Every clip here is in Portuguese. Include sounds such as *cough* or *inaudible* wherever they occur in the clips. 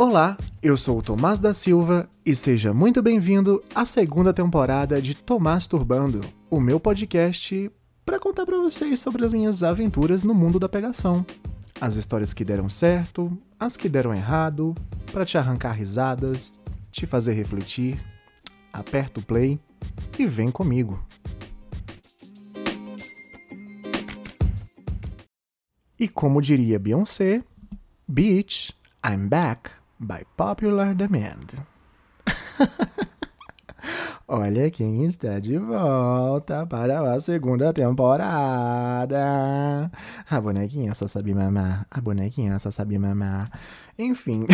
Olá, eu sou o Tomás da Silva e seja muito bem-vindo à segunda temporada de Tomás Turbando, o meu podcast para contar para vocês sobre as minhas aventuras no mundo da pegação. As histórias que deram certo, as que deram errado, para te arrancar risadas, te fazer refletir. Aperta o play e vem comigo. E como diria Beyoncé, Bitch, I'm back by popular demand. *laughs* Olha quem está de volta para a segunda temporada. A bonequinha só sabe mamar. A bonequinha só sabe mamar. Enfim.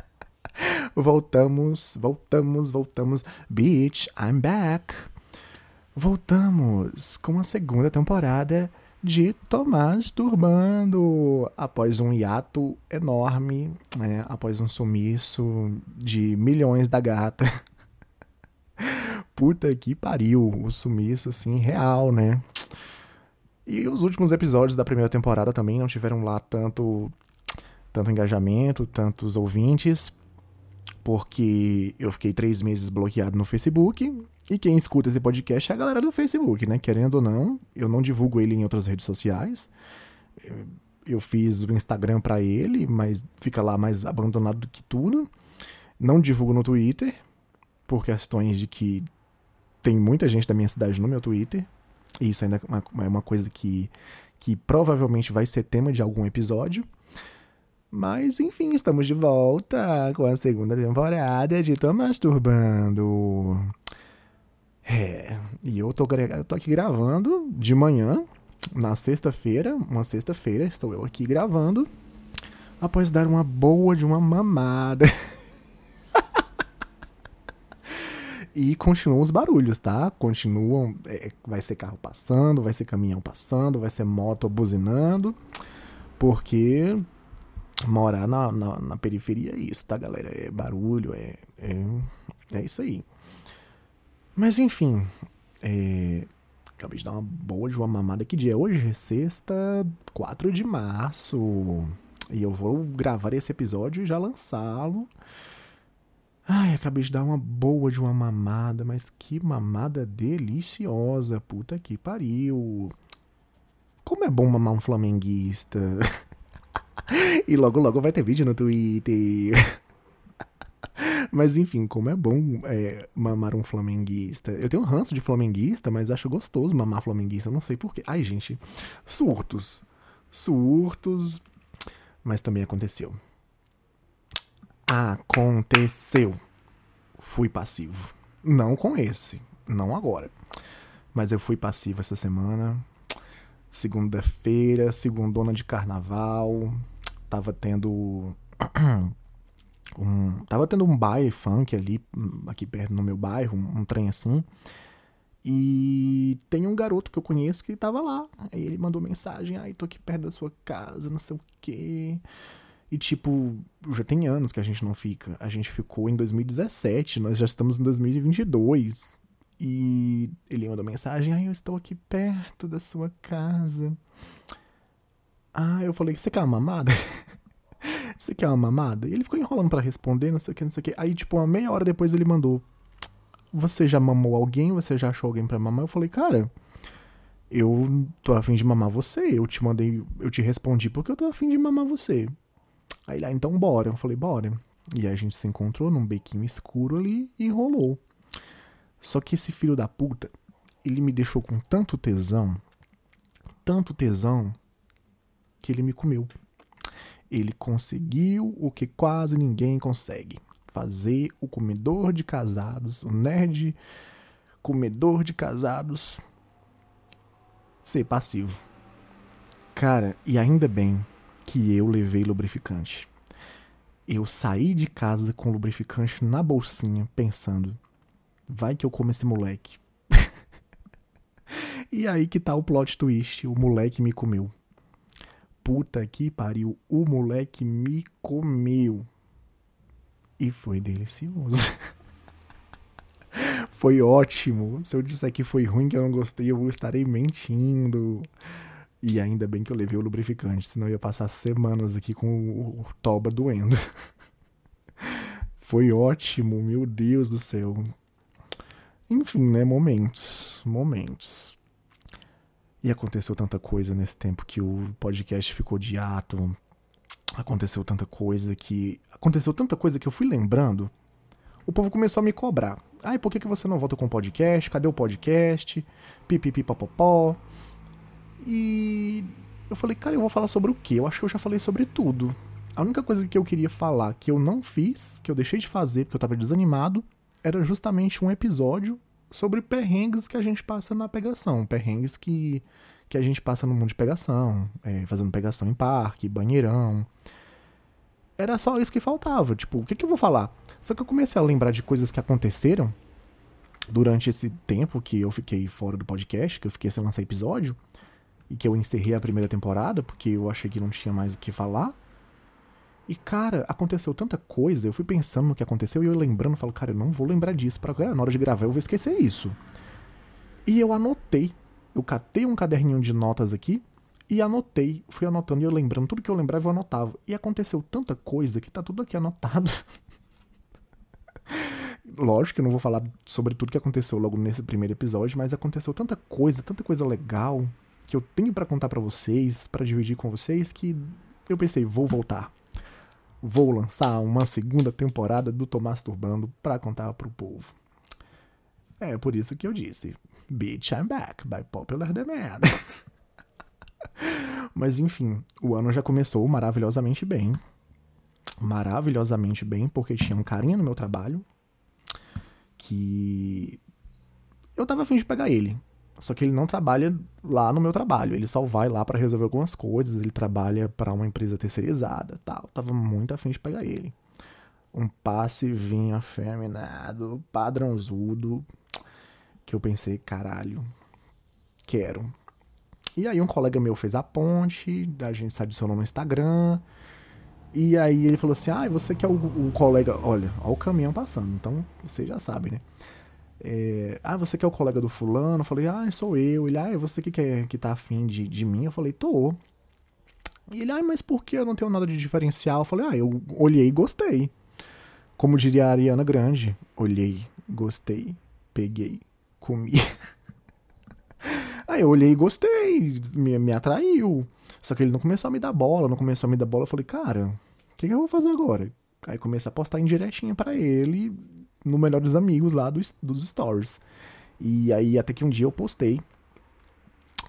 *laughs* voltamos, voltamos, voltamos. Bitch, I'm back. Voltamos com a segunda temporada de Tomás Turbando, após um hiato enorme, né, após um sumiço de milhões da gata. *laughs* Puta que pariu, o sumiço assim real, né? E os últimos episódios da primeira temporada também não tiveram lá tanto tanto engajamento, tantos ouvintes, porque eu fiquei três meses bloqueado no Facebook. E quem escuta esse podcast é a galera do Facebook, né? Querendo ou não, eu não divulgo ele em outras redes sociais. Eu fiz o Instagram para ele, mas fica lá mais abandonado do que tudo. Não divulgo no Twitter, por questões de que tem muita gente da minha cidade no meu Twitter. E isso ainda é uma coisa que, que provavelmente vai ser tema de algum episódio. Mas, enfim, estamos de volta com a segunda temporada de Tô Masturbando. É, e eu tô, eu tô aqui gravando de manhã, na sexta-feira, uma sexta-feira, estou eu aqui gravando, após dar uma boa de uma mamada. *laughs* e continuam os barulhos, tá? Continuam, é, vai ser carro passando, vai ser caminhão passando, vai ser moto buzinando, porque morar na, na, na, periferia é isso, tá, galera? É barulho, é, é, é isso aí. Mas enfim, é, acabei de dar uma boa de uma mamada. Que dia é hoje? Sexta, 4 de março. E eu vou gravar esse episódio e já lançá-lo. Ai, acabei de dar uma boa de uma mamada, mas que mamada deliciosa. Puta que pariu. Como é bom mamar um flamenguista. *laughs* e logo, logo vai ter vídeo no Twitter. mas enfim, como é bom é, mamar um flamenguista. Eu tenho um ranço de flamenguista, mas acho gostoso mamar flamenguista. Não sei porquê. Ai, gente, surtos. Surtos. Mas também aconteceu. Aconteceu. Fui passivo. Não com esse. Não agora. Mas eu fui passivo essa semana. Segunda-feira, segundona de carnaval tava tendo *clears throat* um, tava tendo um baile funk ali, aqui perto no meu bairro, um, um, trem assim. E tem um garoto que eu conheço que tava lá. Aí ele mandou mensagem: Ai, tô aqui perto da sua casa, não sei o quê. E tipo, já tem anos que a gente não fica. A gente ficou em 2017, nós já estamos em 2022. E ele mandou mensagem: Ai, eu estou aqui perto da sua casa. Ah, eu falei, você quer uma mamada? *laughs* você quer uma mamada? E ele ficou enrolando para responder, não sei o que, não sei o que. Aí, tipo, uma meia hora depois ele mandou. Você já mamou alguém? Você já achou alguém para mamar? Eu falei, cara, eu tô afim de mamar você. Eu te mandei, eu te respondi porque eu tô afim de mamar você. Aí lá, então bora. Eu falei, bora. E a gente se encontrou num bequinho escuro ali e rolou. Só que esse filho da puta, ele me deixou com tanto tesão, tanto tesão, que ele me comeu. Ele conseguiu o que quase ninguém consegue: fazer o comedor de casados, o nerd comedor de casados, ser passivo. Cara, e ainda bem que eu levei lubrificante. Eu saí de casa com lubrificante na bolsinha, pensando: vai que eu como esse moleque. *laughs* e aí que tá o plot twist: o moleque me comeu puta que pariu, o moleque me comeu. E foi delicioso. *laughs* foi ótimo. Se eu disser que foi ruim, que eu não gostei, eu estarei mentindo. E ainda bem que eu levei o lubrificante, senão eu ia passar semanas aqui com o, toba doendo. *laughs* Foi ótimo, meu Deus do céu. Enfim, né? Momentos. Momentos. E aconteceu tanta coisa nesse tempo que o podcast ficou de ato. Aconteceu tanta coisa que. Aconteceu tanta coisa que eu fui lembrando. O povo começou a me cobrar. Ai, por que, que você não volta com o podcast? Cadê o podcast? Pipipi popopó. E eu falei, cara, eu vou falar sobre o quê? Eu acho que eu já falei sobre tudo. A única coisa que eu queria falar que eu não fiz, que eu deixei de fazer porque eu tava desanimado, era justamente um episódio sobre perrengues que a gente passa na pegação. Perrengues que, que a gente passa no mundo de pegação, é, fazendo pegação em parque, banheirão. Era só isso que faltava. Tipo, o que, que eu vou falar? Só que eu comecei a lembrar de coisas que aconteceram durante esse tempo que eu fiquei fora do podcast, que eu fiquei sem lançar episódio, e que eu encerrei a primeira temporada, porque eu achei que não tinha mais o que falar. E, cara, aconteceu tanta coisa, eu fui pensando no que aconteceu e eu lembrando, falo, cara, eu não vou lembrar disso, para na hora de gravar eu vou esquecer isso. E eu anotei. Eu catei um caderninho de notas aqui e anotei. Fui anotando e eu lembrando, tudo que eu lembrava eu anotava. E aconteceu tanta coisa que tá tudo aqui anotado. *laughs* Lógico que eu não vou falar sobre tudo que aconteceu logo nesse primeiro episódio, mas aconteceu tanta coisa, tanta coisa legal que eu tenho para contar para vocês, para dividir com vocês, que eu pensei, vou voltar vou lançar uma segunda temporada do Tomás Turbando para contar pro povo. É por isso que eu disse, Bitch, I'm back, by popular demand. *laughs* Mas enfim, o ano já começou maravilhosamente bem. Maravilhosamente bem, porque tinha um carinha no meu trabalho que eu tava afim de pegar ele. Só que ele não trabalha lá no meu trabalho, ele só vai lá para resolver algumas coisas, ele trabalha para uma empresa terceirizada, tal. Tava muito afim de pegar ele. Um passe vinho afeminado, padrãozudo, que eu pensei, caralho, quero. E aí um colega meu fez a ponte, a gente se adicionou no Instagram, e aí ele falou assim, ah, você que é o, o colega, olha, olha o caminhão passando, então você já sabe, né? É, ah, você que é o colega do fulano? Eu falei, ah, sou eu. Ele, ah, é você que, quer, que tá afim de, de mim? Eu falei, tô. E ele, ah, mas por que eu não tenho nada de diferencial? Eu falei, ah, eu olhei e gostei. Como diria a Ariana Grande, olhei, gostei, peguei, comi. *laughs* Aí eu olhei e gostei, me, me atraiu. Só que ele não começou a me dar bola, não começou a me dar bola. Eu falei, cara, o que, que eu vou fazer agora? Aí comecei a postar indiretinha para ele no Melhores Amigos lá do, dos stories. E aí até que um dia eu postei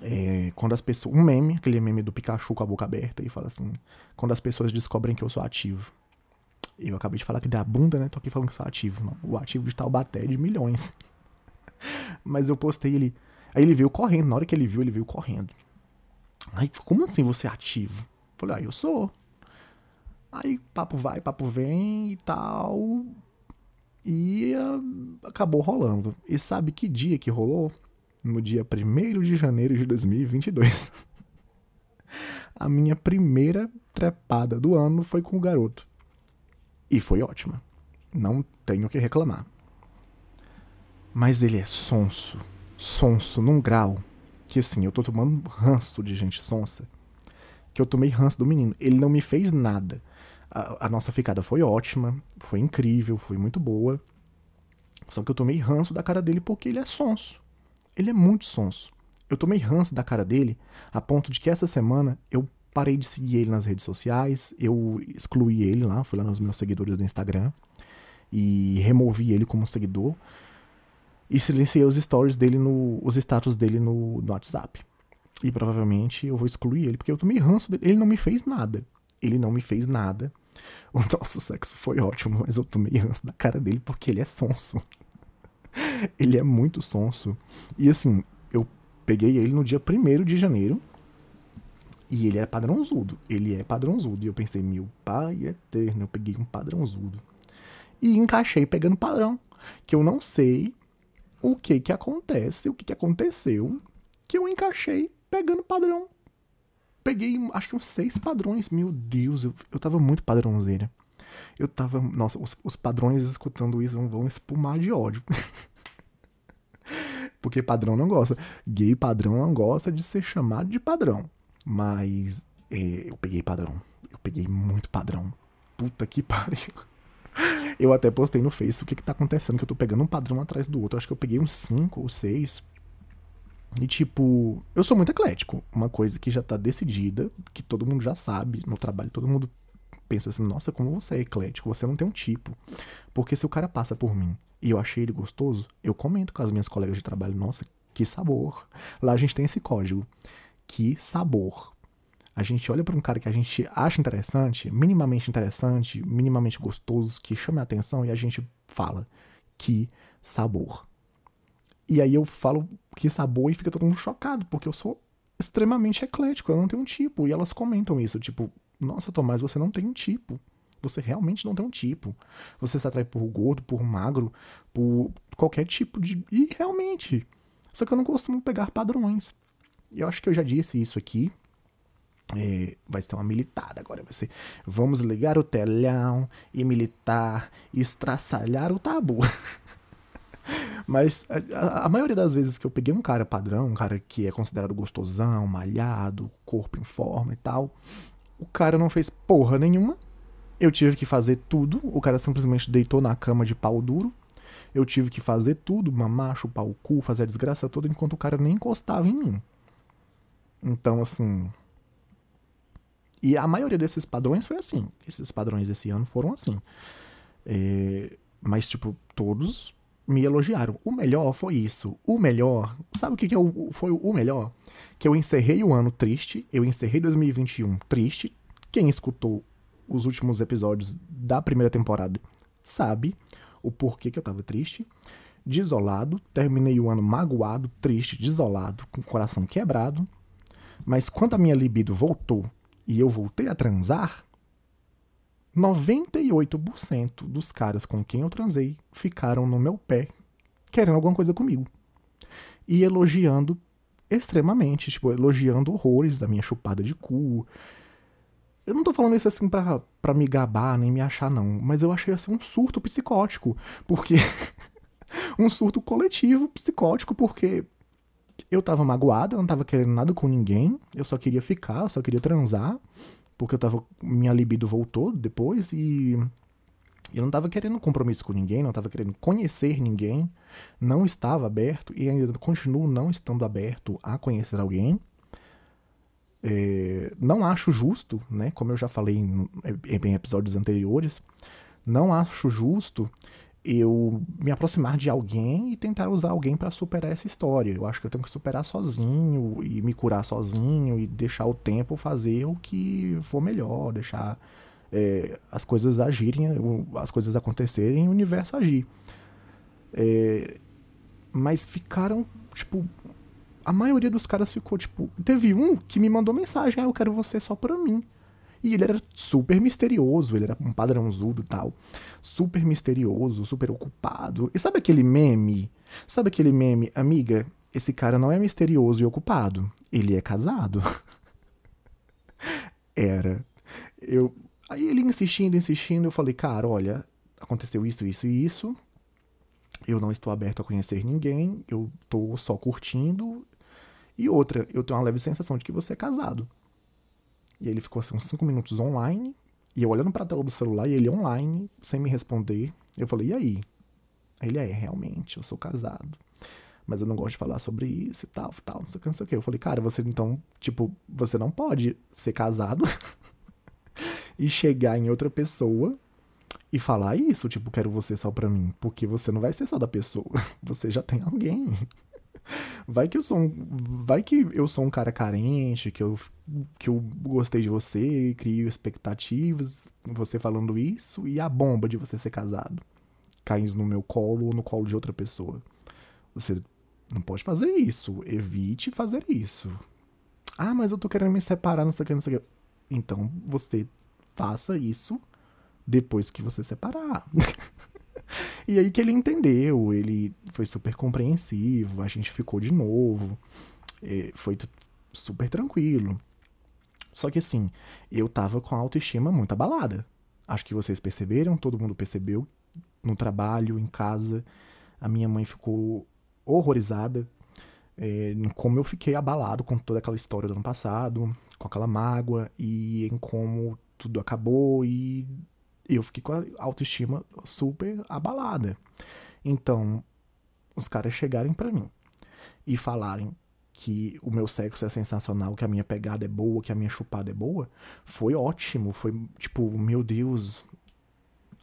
é, quando as pessoas. Um meme, aquele meme do Pikachu com a boca aberta, e fala assim: quando as pessoas descobrem que eu sou ativo. Eu acabei de falar que da bunda, né? Tô aqui falando que sou ativo. Não. O ativo de Taubaté é de milhões. *laughs* Mas eu postei ele. Aí ele veio correndo. Na hora que ele viu, ele veio correndo. Aí, como assim você é ativo? Falei, ah, eu sou. Aí papo vai, papo vem e tal. E uh, acabou rolando. E sabe que dia que rolou? No dia 1 de janeiro de 2022. *laughs* a minha primeira trepada do ano foi com o garoto. E foi ótima. Não tenho o que reclamar. Mas ele é sonso. Sonso num grau que assim, eu tô tomando ranço de gente sonsa. Que eu tomei ranço do menino. Ele não me fez nada. A, a, nossa ficada foi ótima, foi incrível, foi muito boa. Só que eu tomei ranço da cara dele porque ele é sonso. Ele é muito sonso. Eu tomei ranço da cara dele a ponto de que essa semana eu parei de seguir ele nas redes sociais, eu excluí ele lá, fui lá nos meus seguidores do Instagram e removi ele como seguidor e silenciei os stories dele no os status dele no, no WhatsApp. E provavelmente eu vou excluir ele porque eu tomei ranço dele. Ele não me fez nada. Ele não me fez nada. *laughs* O nosso sexo foi ótimo, mas eu tomei ranço da cara dele porque ele é sonso. *laughs* ele é muito sonso. E assim, eu peguei ele no dia 1 de janeiro. E ele é padrãozudo. Ele é padrãozudo. E eu pensei, meu pai eterno, eu peguei um padrãozudo. E encaixei pegando padrão. Que eu não sei o que que acontece, o que que aconteceu, que eu encaixei pegando padrão peguei, acho que uns seis padrões. Meu Deus, eu, eu tava muito padrãozeira. Eu tava. Nossa, os, os padrões escutando isso vão espumar de ódio. *laughs* Porque padrão não gosta. Gay padrão não gosta de ser chamado de padrão. Mas é, eu peguei padrão. Eu peguei muito padrão. Puta que *laughs* pariu. eu até postei no Face o que, que tá acontecendo, que eu tô pegando um padrão atrás do outro. acho que eu peguei uns 5 ou 6. E tipo, eu sou muito eclético. Uma coisa que já tá decidida, que todo mundo já sabe no trabalho, todo mundo pensa assim, nossa, como você é eclético, você não tem um tipo. Porque se o cara passa por mim e eu achei ele gostoso, eu comento com as minhas colegas de trabalho, nossa, que sabor. Lá a gente tem esse código. Que sabor. A gente olha para um cara que a gente acha interessante, minimamente interessante, minimamente gostoso, que chama a atenção e a gente fala que sabor. E aí eu falo que sabor e fica todo mundo chocado, porque eu sou extremamente eclético, eu não tenho um tipo. E elas comentam isso, tipo, nossa, Tomás, você não tem um tipo. Você realmente não tem um tipo. Você se atrai por gordo, por magro, por qualquer tipo de. E realmente. Só que eu não costumo pegar padrões. Eu acho que eu já disse isso aqui. É, vai ser uma militada agora. Vai ser. Vamos ligar o telhão e militar e estraçalhar o tabu. *laughs* Mas a, a, maioria das vezes que eu peguei um cara padrão, um cara que é considerado gostosão, malhado, corpo em forma e tal, o cara não fez porra nenhuma. Eu tive que fazer tudo. O cara simplesmente deitou na cama de pau duro. Eu tive que fazer tudo, mamar, chupar o cu, fazer a desgraça toda, enquanto o cara nem encostava em mim. Então, assim. E a maioria desses padrões foi assim. Esses padrões desse ano foram assim. É... Mas, tipo, todos me elogiaram. O melhor foi isso. O melhor. Sabe o que, que é foi o melhor? Que eu encerrei o ano triste. Eu encerrei 2021 triste. Quem escutou os últimos episódios da primeira temporada sabe o porquê que eu tava triste. Desolado. Terminei o ano magoado, triste, desolado, com o coração quebrado. Mas quando a minha libido voltou e eu voltei a transar, 98% dos caras com quem eu transei ficaram no meu pé querendo alguma coisa comigo. E elogiando extremamente, tipo, elogiando horrores da minha chupada de cu. Eu não tô falando isso assim pra, pra me gabar, nem me achar, não. Mas eu achei assim um surto psicótico. Porque. *laughs* um surto coletivo psicótico, porque eu tava magoado, eu não tava querendo nada com ninguém. Eu só queria ficar, eu só queria transar porque eu tava. Minha libido voltou depois e. Eu não tava querendo compromisso com ninguém, não tava querendo conhecer ninguém, não estava aberto e ainda continuo não estando aberto a conhecer alguém. É, não acho justo, né? Como eu já falei em, em episódios anteriores, não acho justo eu me aproximar de alguém e tentar usar alguém para superar essa história. Eu acho que eu tenho que superar sozinho e me curar sozinho e deixar o tempo fazer o que for melhor, deixar é, as coisas agirem, as coisas acontecerem e o universo agir. É, mas ficaram, tipo, a maioria dos caras ficou, tipo, teve um que me mandou mensagem, ah, eu quero você só pra mim. E ele era super misterioso, ele era um padrãozudo tal. Super misterioso, super ocupado. E sabe aquele meme? Sabe aquele meme, amiga? Esse cara não é misterioso e ocupado. Ele é casado. *laughs* era. Eu. Aí ele insistindo, insistindo, eu falei, cara, olha, aconteceu isso, isso e isso. Eu não estou aberto a conhecer ninguém, eu tô só curtindo. E outra, eu tenho uma leve sensação de que você é casado. E ele ficou assim uns 5 minutos online. E eu olhando pra tela do celular e ele online, sem me responder. Eu falei, e aí? Ele, é, realmente, eu sou casado. Mas eu não gosto de falar sobre isso e tal, tal, não sei o que, não sei o que. Eu falei, cara, você então, tipo, você não pode ser casado *laughs* e chegar em outra pessoa e falar isso, tipo, quero você só pra mim. Porque você não vai ser só da pessoa. *laughs* Você já tem alguém. Vai que eu sou um, vai que eu sou um cara carente, que eu, que eu gostei de você, crio expectativas, você falando isso, e a bomba de você ser casado caindo no meu colo ou no colo de outra pessoa. Você não pode fazer isso. Evite fazer isso. Ah, mas eu tô querendo me separar, não sei o que, não sei o que. Então você faça isso depois que você separar. *laughs* E aí que ele entendeu, ele foi super compreensivo, a gente ficou de novo, foi super tranquilo. Só que assim, eu tava com a autoestima muito abalada. Acho que vocês perceberam, todo mundo percebeu. No trabalho, em casa, a minha mãe ficou horrorizada é, em como eu fiquei abalado com toda aquela história do ano passado, com aquela mágoa e em como tudo acabou e eu fiquei com a autoestima super abalada. Então, os caras chegarem para mim e falarem que o meu sexo é sensacional, que a minha pegada é boa, que a minha chupada é boa, foi ótimo. Foi tipo, meu Deus,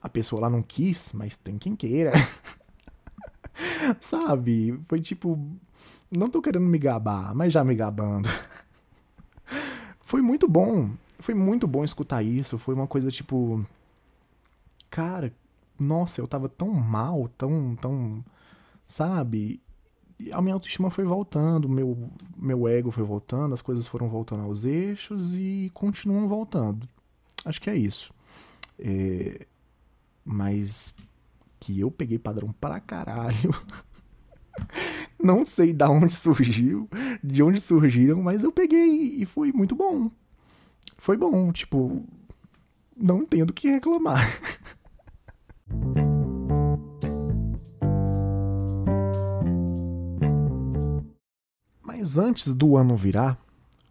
a pessoa lá não quis, mas tem quem queira. *laughs* Sabe? Foi tipo, não tô querendo me gabar, mas já me gabando. *laughs* foi muito bom. Foi muito bom escutar isso. Foi uma coisa tipo. Cara, nossa, eu tava tão mal, tão, tão. Sabe? a minha autoestima foi voltando, meu, meu ego foi voltando, as coisas foram voltando aos eixos e continuam voltando. Acho que é isso. É, mas que eu peguei padrão pra caralho. *laughs* Não sei da onde surgiu, de onde surgiram, mas eu peguei e foi muito bom. Foi bom, tipo, não tenho do que reclamar. *laughs* Mas antes do ano virar,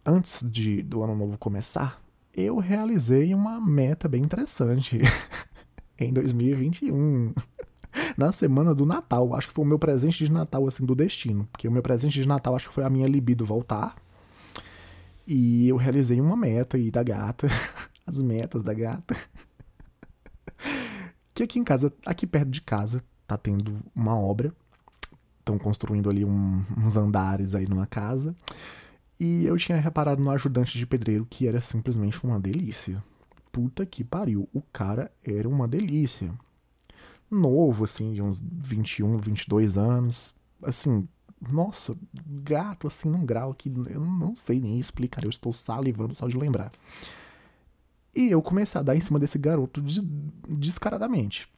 antes de, do ano novo começar, eu realizei uma meta bem interessante *laughs* em 2021. *laughs* Na semana do Natal, acho que foi o meu presente de Natal, assim, do destino. Porque o meu presente de Natal acho que foi a minha libido voltar. E eu realizei uma meta aí da gata. *laughs* As metas da gata. Que aqui em casa, aqui perto de casa, tá tendo uma obra estão construindo ali um, uns andares aí numa casa. E eu tinha reparado no ajudante de pedreiro que era simplesmente uma delícia. Puta que pariu, o cara era uma delícia. Novo, assim, de uns 21, 22 anos. Assim, nossa, gato, assim, num grau que eu não sei nem explicar. Eu estou salivando só de lembrar. E eu comecei a dar em cima desse garoto descaradamente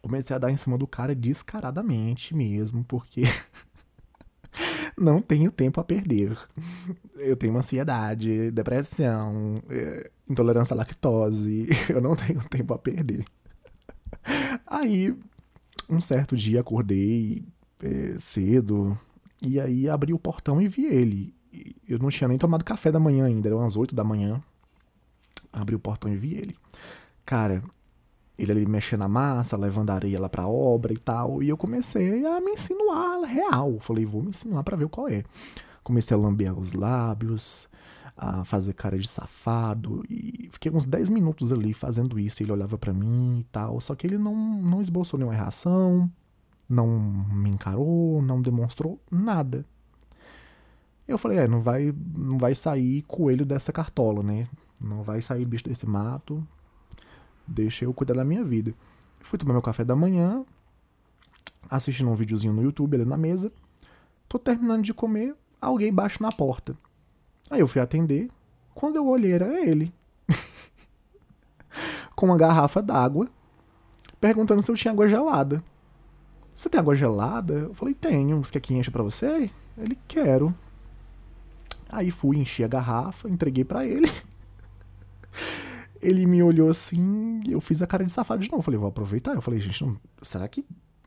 comecei a dar em cima do cara descaradamente mesmo, porque *laughs* não tenho tempo a perder. Eu tenho ansiedade, depressão, é, intolerância à lactose, *laughs* eu não tenho tempo a perder. Aí, um certo dia acordei é, cedo e aí abri o portão e vi ele. Eu não tinha nem tomado café da manhã ainda, eram umas 8 da manhã. Abri o portão e vi ele. Cara, ele ali mexendo na massa, levando areia lá pra obra e tal. E eu comecei a me insinuar real. Falei, vou me insinuar para ver qual é. Comecei a lamber os lábios, a fazer cara de safado. E fiquei uns 10 minutos ali fazendo isso. Ele olhava para mim e tal. Só que ele não, não esboçou nenhuma reação, não me encarou, não demonstrou nada. Eu falei, é, não vai, não vai sair coelho dessa cartola, né? Não vai sair bicho desse mato deixa eu cuidar da minha vida. Fui tomar meu café da manhã, assistindo um videozinho no YouTube ali na mesa. Tô terminando de comer, alguém bate na porta. Aí eu fui atender. Quando eu olhei, era ele. *laughs* Com uma garrafa d'água, perguntando se eu tinha água gelada. Você tem água gelada? Eu falei, tenho. Você quer que encha pra você? Ele, quero. Aí fui, enchi a garrafa, entreguei para ele. *laughs* Ele me olhou assim, eu fiz a cara de safado de novo. Falei, vou aproveitar. Eu falei, gente, não, será que.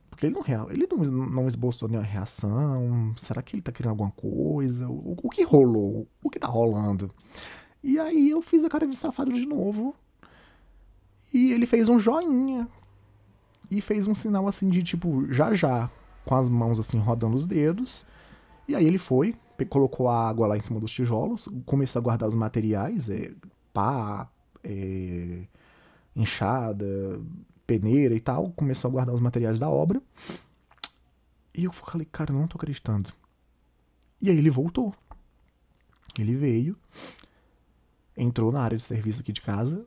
Porque ele não, ele não, não esboçou nenhuma reação. Será que ele tá querendo alguma coisa? O, o que rolou? O que tá rolando? E aí eu fiz a cara de safado de novo. E ele fez um joinha. E fez um sinal assim de tipo, já já, com as mãos assim rodando os dedos. E aí ele foi, colocou a água lá em cima dos tijolos, começou a guardar os materiais, é, pá, é, enxada, peneira e tal, começou a guardar os materiais da obra. E eu falei, cara, não tô acreditando. E aí ele voltou. Ele veio, entrou na área de serviço aqui de casa.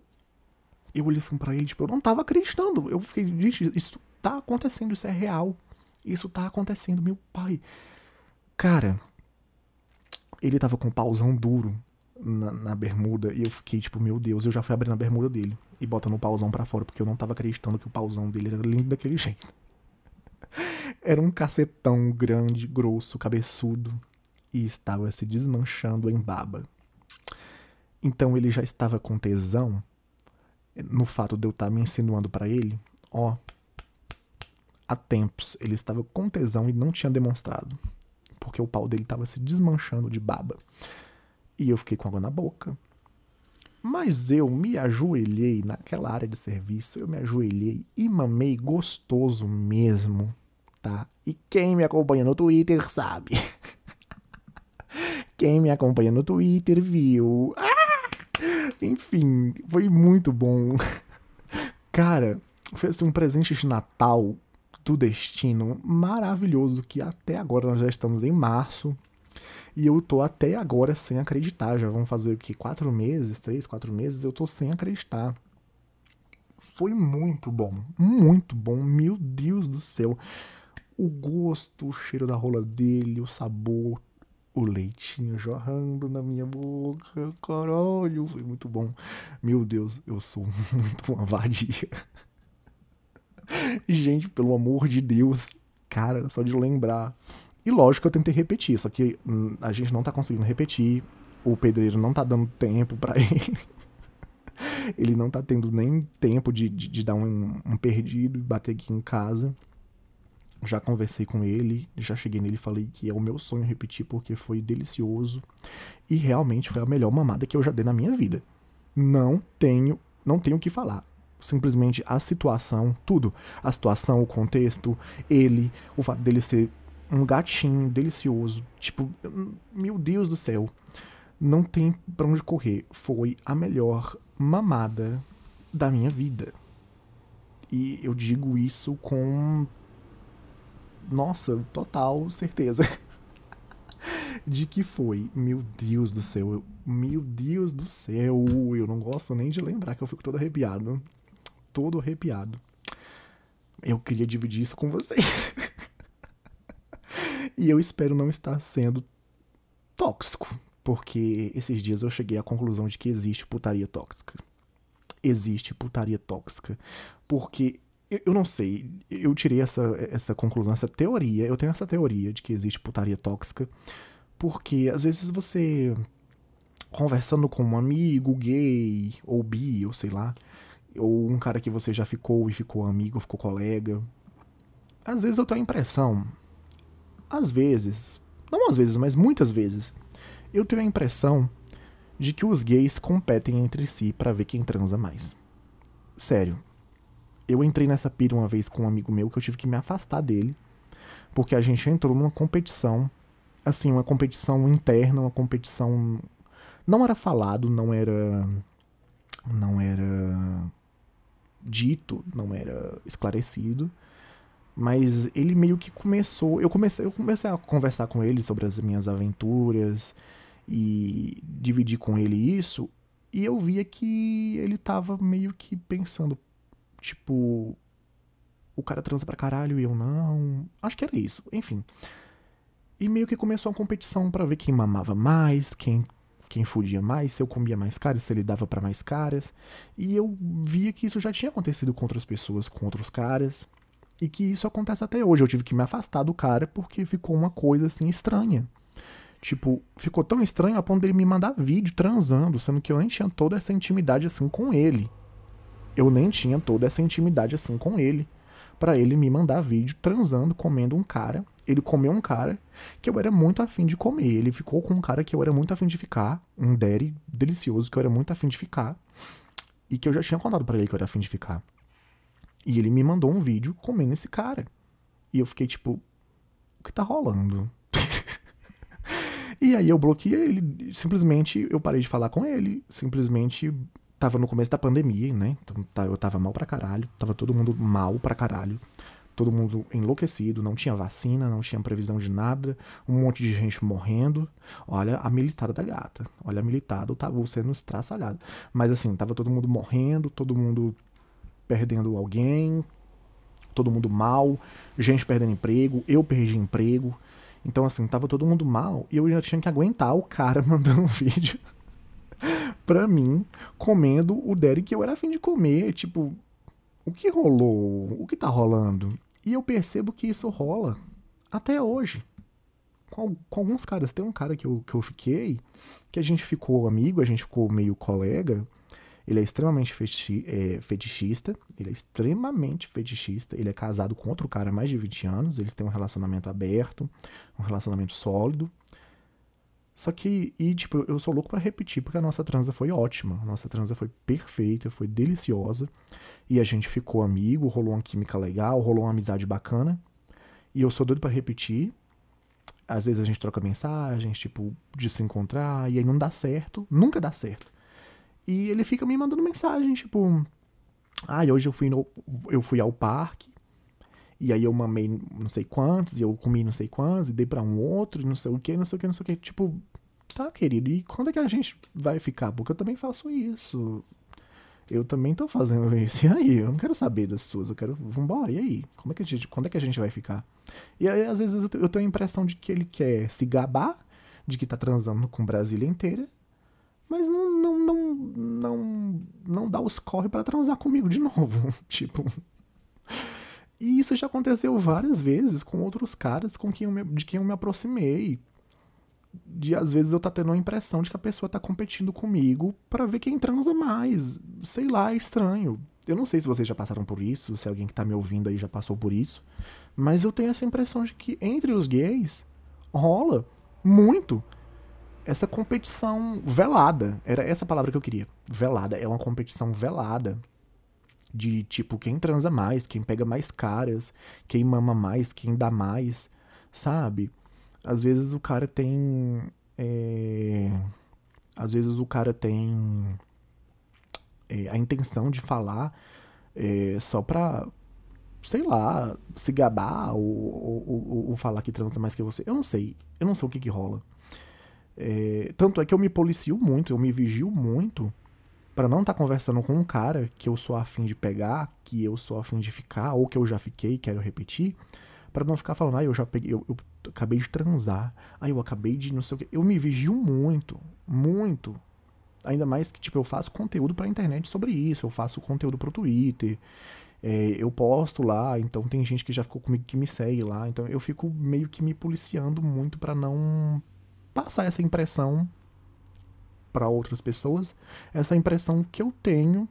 Eu olhei assim pra ele, tipo, eu não tava acreditando. Eu fiquei, gente, isso tá acontecendo, isso é real. Isso tá acontecendo, meu pai. Cara, ele tava com um pauzão duro na, na, bermuda e eu fiquei tipo, meu Deus, eu já fui abrindo a bermuda dele e botando o pauzão para fora, porque eu não tava acreditando que o pauzão dele era lindo daquele *laughs* jeito. Era um cacetão grande, grosso, cabeçudo e estava se desmanchando em baba. Então ele já estava com tesão no fato de eu estar tá me insinuando para ele, ó, há tempos ele estava com tesão e não tinha demonstrado, porque o pau dele estava se desmanchando de baba. E eu fiquei com água na boca. Mas eu me ajoelhei naquela área de serviço, eu me ajoelhei e mamei gostoso mesmo, tá? E quem me acompanha no Twitter sabe. *laughs* quem me acompanha no Twitter viu. Ah! Enfim, foi muito bom. *laughs* Cara, foi assim, um presente de Natal do destino maravilhoso que até agora nós já estamos em março e eu tô até agora sem acreditar. Já vão fazer o que? Quatro meses, três, quatro meses, eu tô sem acreditar. Foi muito bom, muito bom, meu Deus do céu. O gosto, o cheiro da rola dele, o sabor, o leitinho jorrando na minha boca, caralho, foi muito bom. Meu Deus, eu sou *laughs* muito uma vadia. Gente, pelo amor de Deus, cara, só de lembrar e lógico que eu tentei repetir, só que hum, a gente não tá conseguindo repetir. O pedreiro não tá dando tempo para *laughs* ele. ele não tá tendo nem tempo de, de, de dar um, um, perdido e bater aqui em casa. Já conversei com ele, já cheguei nele e falei que é o meu sonho repetir porque foi delicioso. E realmente foi a melhor mamada que eu já dei na minha vida. Não tenho, não tenho o que falar simplesmente a situação, tudo. A situação, o contexto, ele, o fato dele ser um gatinho delicioso. Tipo, meu Deus do céu. Não tem pra onde correr. Foi a melhor mamada da minha vida. E eu digo isso com. Nossa, total certeza. *laughs* de que foi. Meu Deus do céu. Meu Deus do céu. Eu não gosto nem de lembrar que eu fico todo arrepiado. Todo arrepiado. Eu queria dividir isso com vocês. *laughs* E eu espero não estar sendo tóxico, porque esses dias eu cheguei à conclusão de que existe putaria tóxica. Existe putaria tóxica. Porque eu não sei, eu tirei essa, essa conclusão, essa teoria, eu tenho essa teoria de que existe putaria tóxica, porque às vezes você conversando com um amigo gay ou bi, ou sei lá, ou um cara que você já ficou e ficou amigo, ficou colega, às vezes eu tenho a impressão às vezes, não às vezes, mas muitas vezes, eu tenho a impressão de que os gays competem entre si para ver quem transa mais. Sério. Eu entrei nessa pira uma vez com um amigo meu que eu tive que me afastar dele, porque a gente entrou numa competição, assim, uma competição interna, uma competição não era falado, não era não era dito, não era esclarecido, mas ele meio que começou. Eu comecei, eu comecei a conversar com ele sobre as minhas aventuras e dividir com ele isso. E eu via que ele tava meio que pensando, tipo, o cara transa pra caralho e eu não. Acho que era isso, enfim. E meio que começou a competição para ver quem mamava mais, quem quem fudia mais, se eu comia mais caras, se ele dava para mais caras. E eu via que isso já tinha acontecido com outras pessoas, com outros caras. E que isso acontece até hoje. Eu tive que me afastar do cara porque ficou uma coisa assim estranha. Tipo, ficou tão estranho a ponto dele me mandar vídeo transando, sendo que eu nem tinha toda essa intimidade assim com ele. Eu nem tinha toda essa intimidade assim com ele. para ele me mandar vídeo transando, comendo um cara. Ele comeu um cara que eu era muito afim de comer. Ele ficou com um cara que eu era muito afim de ficar. Um daddy delicioso que eu era muito afim de ficar. E que eu já tinha contado para ele que eu era afim de ficar. E ele me mandou um vídeo comendo esse cara. E eu fiquei tipo, o que tá rolando? *laughs* e aí eu bloqueei ele. Simplesmente eu parei de falar com ele. Simplesmente tava no começo da pandemia, né? Então, tá, eu tava mal pra caralho. Tava todo mundo mal pra caralho. Todo mundo enlouquecido, não tinha vacina, não tinha previsão de nada, um monte de gente morrendo. Olha a militada da gata. Olha a militada, o tabu sendo estraçalhado. Mas assim, tava todo mundo morrendo, todo mundo perdendo alguém, todo mundo mal, gente perdendo emprego, eu perdi emprego. Então, assim, tava todo mundo mal e eu já tinha que aguentar o cara *laughs* mandando um vídeo *laughs* pra mim comendo o Derek que eu era afim de comer. Tipo, o que rolou? O que tá rolando? E eu percebo que isso rola até hoje. Com, com alguns caras. Tem um cara que eu, que eu fiquei, que a gente ficou amigo, a gente ficou meio colega. Ele é extremamente é, fetichista. Ele é extremamente fetichista. Ele é casado com outro cara há mais de 20 anos. Eles têm um relacionamento aberto, um relacionamento sólido. Só que, e tipo, eu sou louco para repetir, porque a nossa transa foi ótima. A nossa transa foi perfeita, foi deliciosa. E a gente ficou amigo, rolou uma química legal, rolou uma amizade bacana. E eu sou doido para repetir. Às vezes a gente troca mensagens, tipo, de se encontrar, e aí não dá certo, nunca dá certo. E ele fica me mandando mensagem, tipo, ah, hoje eu fui, no, eu fui ao parque, e aí eu mamei não sei quantos, e eu comi não sei quantos, e dei pra um outro, e não sei o que, não sei o que, não sei o que. Tipo, tá, querido, e quando é que a gente vai ficar? Porque eu também faço isso. Eu também tô fazendo isso. *laughs* E aí? Eu não quero saber das suas, eu quero. Vambora, e aí? Como é que a gente, quando é que a gente vai ficar? E aí, às vezes, eu tenho a impressão de que ele quer se gabar de que tá transando com Brasília inteira, mas não, não, não, não, não dá os corre para transar comigo de novo. *laughs* tipo. E isso já aconteceu várias vezes com outros caras com quem me, de quem eu me aproximei. De às vezes eu tá tendo a impressão de que a pessoa tá competindo comigo para ver quem transa mais. Sei lá, é estranho. Eu não sei se vocês já passaram por isso, se alguém que tá me ouvindo aí já passou por isso, mas eu tenho essa impressão de que entre os gays rola muito essa competição velada. Era essa palavra que eu queria. Velada. É uma competição velada. De tipo, quem transa mais, quem pega mais caras, quem mama mais, quem dá mais, sabe? Às vezes o cara tem. É... Às vezes o cara tem é, a intenção de falar é, só pra, sei lá, se gabar ou, ou, ou, ou, falar que transa mais que você. Eu não sei. Eu não sei o que que rola. É, tanto é que eu me policio muito, eu me vigio muito para não estar tá conversando com um cara que eu sou afim de pegar, que eu sou afim de ficar, ou que eu já fiquei, quero repetir, para não ficar falando, ah, eu já peguei, eu, eu acabei de transar, ah, eu acabei de não sei o que. Eu me vigio muito, muito. Ainda mais que, tipo, eu faço conteúdo pra internet sobre isso, eu faço conteúdo pro Twitter, é, eu posto lá, então tem gente que já ficou comigo que me segue lá, então eu fico meio que me policiando muito para não passar essa impressão para outras pessoas, essa impressão que eu tenho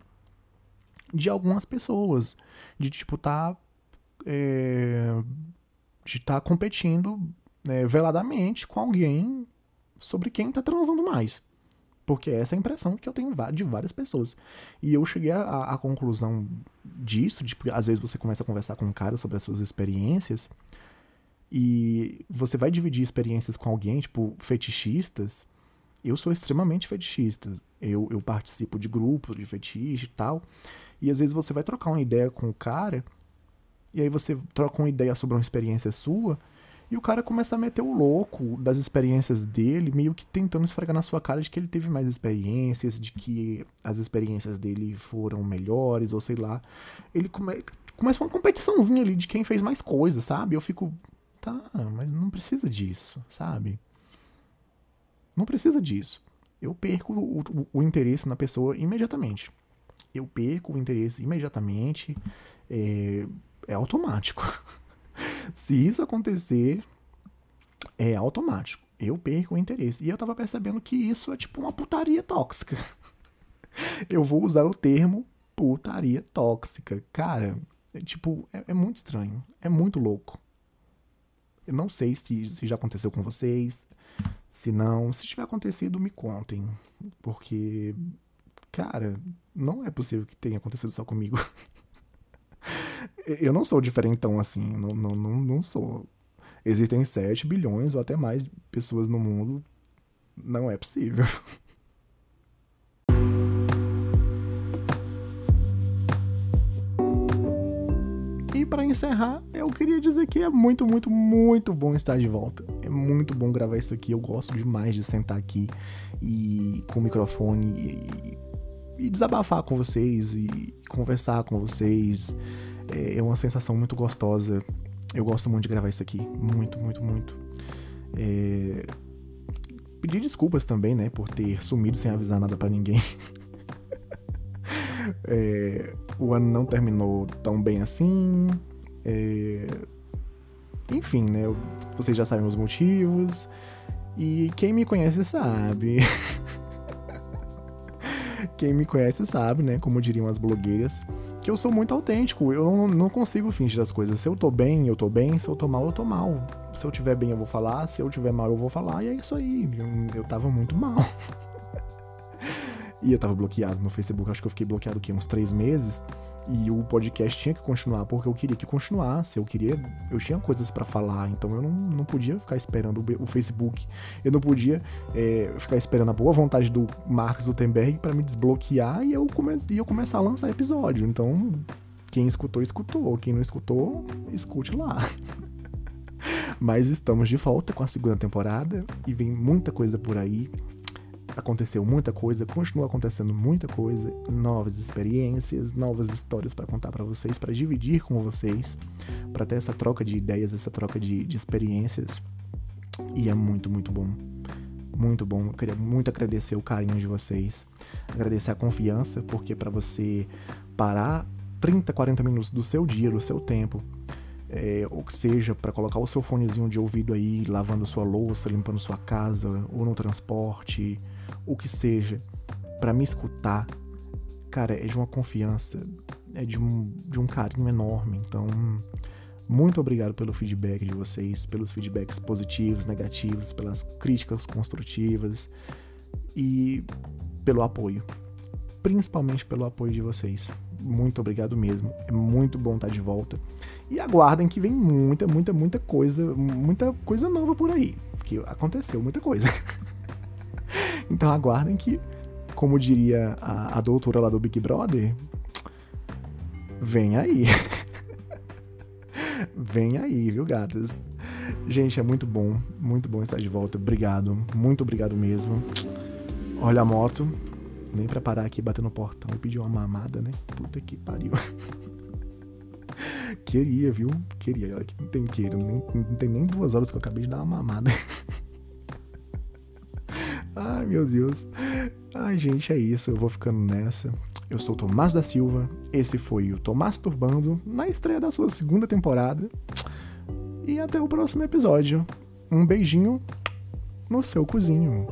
de algumas pessoas, de tipo tá é, de estar tá competindo é, veladamente com alguém sobre quem tá transando mais. Porque essa é a impressão que eu tenho de várias pessoas. E eu cheguei à, conclusão disso, de, às vezes você começa a conversar com um cara sobre as suas experiências, e você vai dividir experiências com alguém, tipo, fetichistas. Eu sou extremamente fetichista. Eu, eu participo de grupos de fetiche e tal. E às vezes você vai trocar uma ideia com o cara, e aí você troca uma ideia sobre uma experiência sua, e o cara começa a meter o louco das experiências dele, meio que tentando esfregar na sua cara de que ele teve mais experiências, de que as experiências dele foram melhores, ou sei lá. Ele come... começa uma competiçãozinha ali de quem fez mais coisas, sabe? Eu fico, Tá, mas não precisa disso, sabe? Não precisa disso. Eu perco o, o, o interesse na pessoa imediatamente. Eu perco o interesse imediatamente. É, é automático. *laughs* Se isso acontecer, é automático. Eu perco o interesse. E eu tava percebendo que isso é tipo uma putaria tóxica. *laughs* eu vou usar o termo putaria tóxica. Cara, é, tipo, é, é muito estranho. É muito louco. Eu não sei se, se já aconteceu com vocês. Se não, se tiver acontecido, me contem. Porque, cara, não é possível que tenha acontecido só comigo. *laughs* eu não sou diferentão assim. Não, não, não, não sou. Existem 7 bilhões ou até mais pessoas no mundo. Não é possível. Para encerrar, eu queria dizer que é muito, muito, muito bom estar de volta. É muito bom gravar isso aqui. Eu gosto demais de sentar aqui e com o microfone e, e desabafar com vocês e conversar com vocês. É, é uma sensação muito gostosa. Eu gosto muito de gravar isso aqui. Muito, muito, muito. É... Pedir desculpas também, né, por ter sumido sem avisar nada para ninguém. *laughs* É, o ano não terminou tão bem assim. É, enfim, né? Vocês já sabem os motivos. E quem me conhece sabe. *laughs* quem me conhece sabe, né? Como diriam as blogueiras, que eu sou muito autêntico. Eu não, não consigo fingir as coisas. Se eu tô bem, eu tô bem. Se eu tô mal, eu tô mal. se eu tiver bem eu vou falar, se eu tiver mal eu vou falar, e é isso aí. Eu, eu tava muito mal. *laughs* e eu tava bloqueado no Facebook, acho que eu fiquei bloqueado aqui uns três meses. E o podcast tinha que continuar porque eu queria que continuasse. Eu queria. Eu tinha coisas para falar, então eu não, não podia ficar esperando o, o Facebook. Eu não podia é, ficar esperando a boa vontade do Marcos Gutenberg para me desbloquear e eu, come, e eu começar a lançar episódio. Então, quem escutou, escutou. Quem não escutou, escute lá. *laughs* Mas estamos de volta com a segunda temporada e vem muita coisa por aí aconteceu muita coisa, continua acontecendo muita coisa, novas experiências, novas histórias para contar para vocês, para dividir com vocês, para ter essa troca de ideias, essa troca de, de experiências. E é muito, muito bom. Muito bom. Eu queria muito agradecer o carinho de vocês, agradecer a confiança, porque para você parar 30, 40 minutos do seu dia, do seu tempo, é, ou seja para colocar o seu fonezinho de ouvido aí, lavando sua louça, limpando sua casa, ou no transporte, o que seja, para me escutar, cara, é de uma confiança, é de um, de um carinho enorme. Então, muito obrigado pelo feedback de vocês, pelos feedbacks positivos, negativos, pelas críticas construtivas e pelo apoio. Principalmente pelo apoio de vocês. Muito obrigado mesmo. É muito bom estar de volta. E aguardem que vem muita, muita, muita coisa, muita coisa nova por aí. Que aconteceu muita coisa. *laughs* Então aguardem que, como diria a, a doutora lá do Big Brother, vem aí. *laughs* vem aí, viu, gatas? Gente, é muito bom, muito bom estar de volta. Obrigado, muito obrigado mesmo. Olha a moto. Nem pra parar aqui, bater no portão e pedir uma mamada, né? Puta que pariu. *laughs* Queria, viu? Queria. Olha que não tem queira. Nem, não tem nem duas horas que eu acabei de dar uma mamada. *laughs* Ai, meu Deus. Ai, gente, é isso. Eu vou ficando nessa. Eu sou o Tomás da Silva. Esse foi o Tomás Turbando na estreia da sua segunda temporada. E até o próximo episódio. Um beijinho no seu cozinho.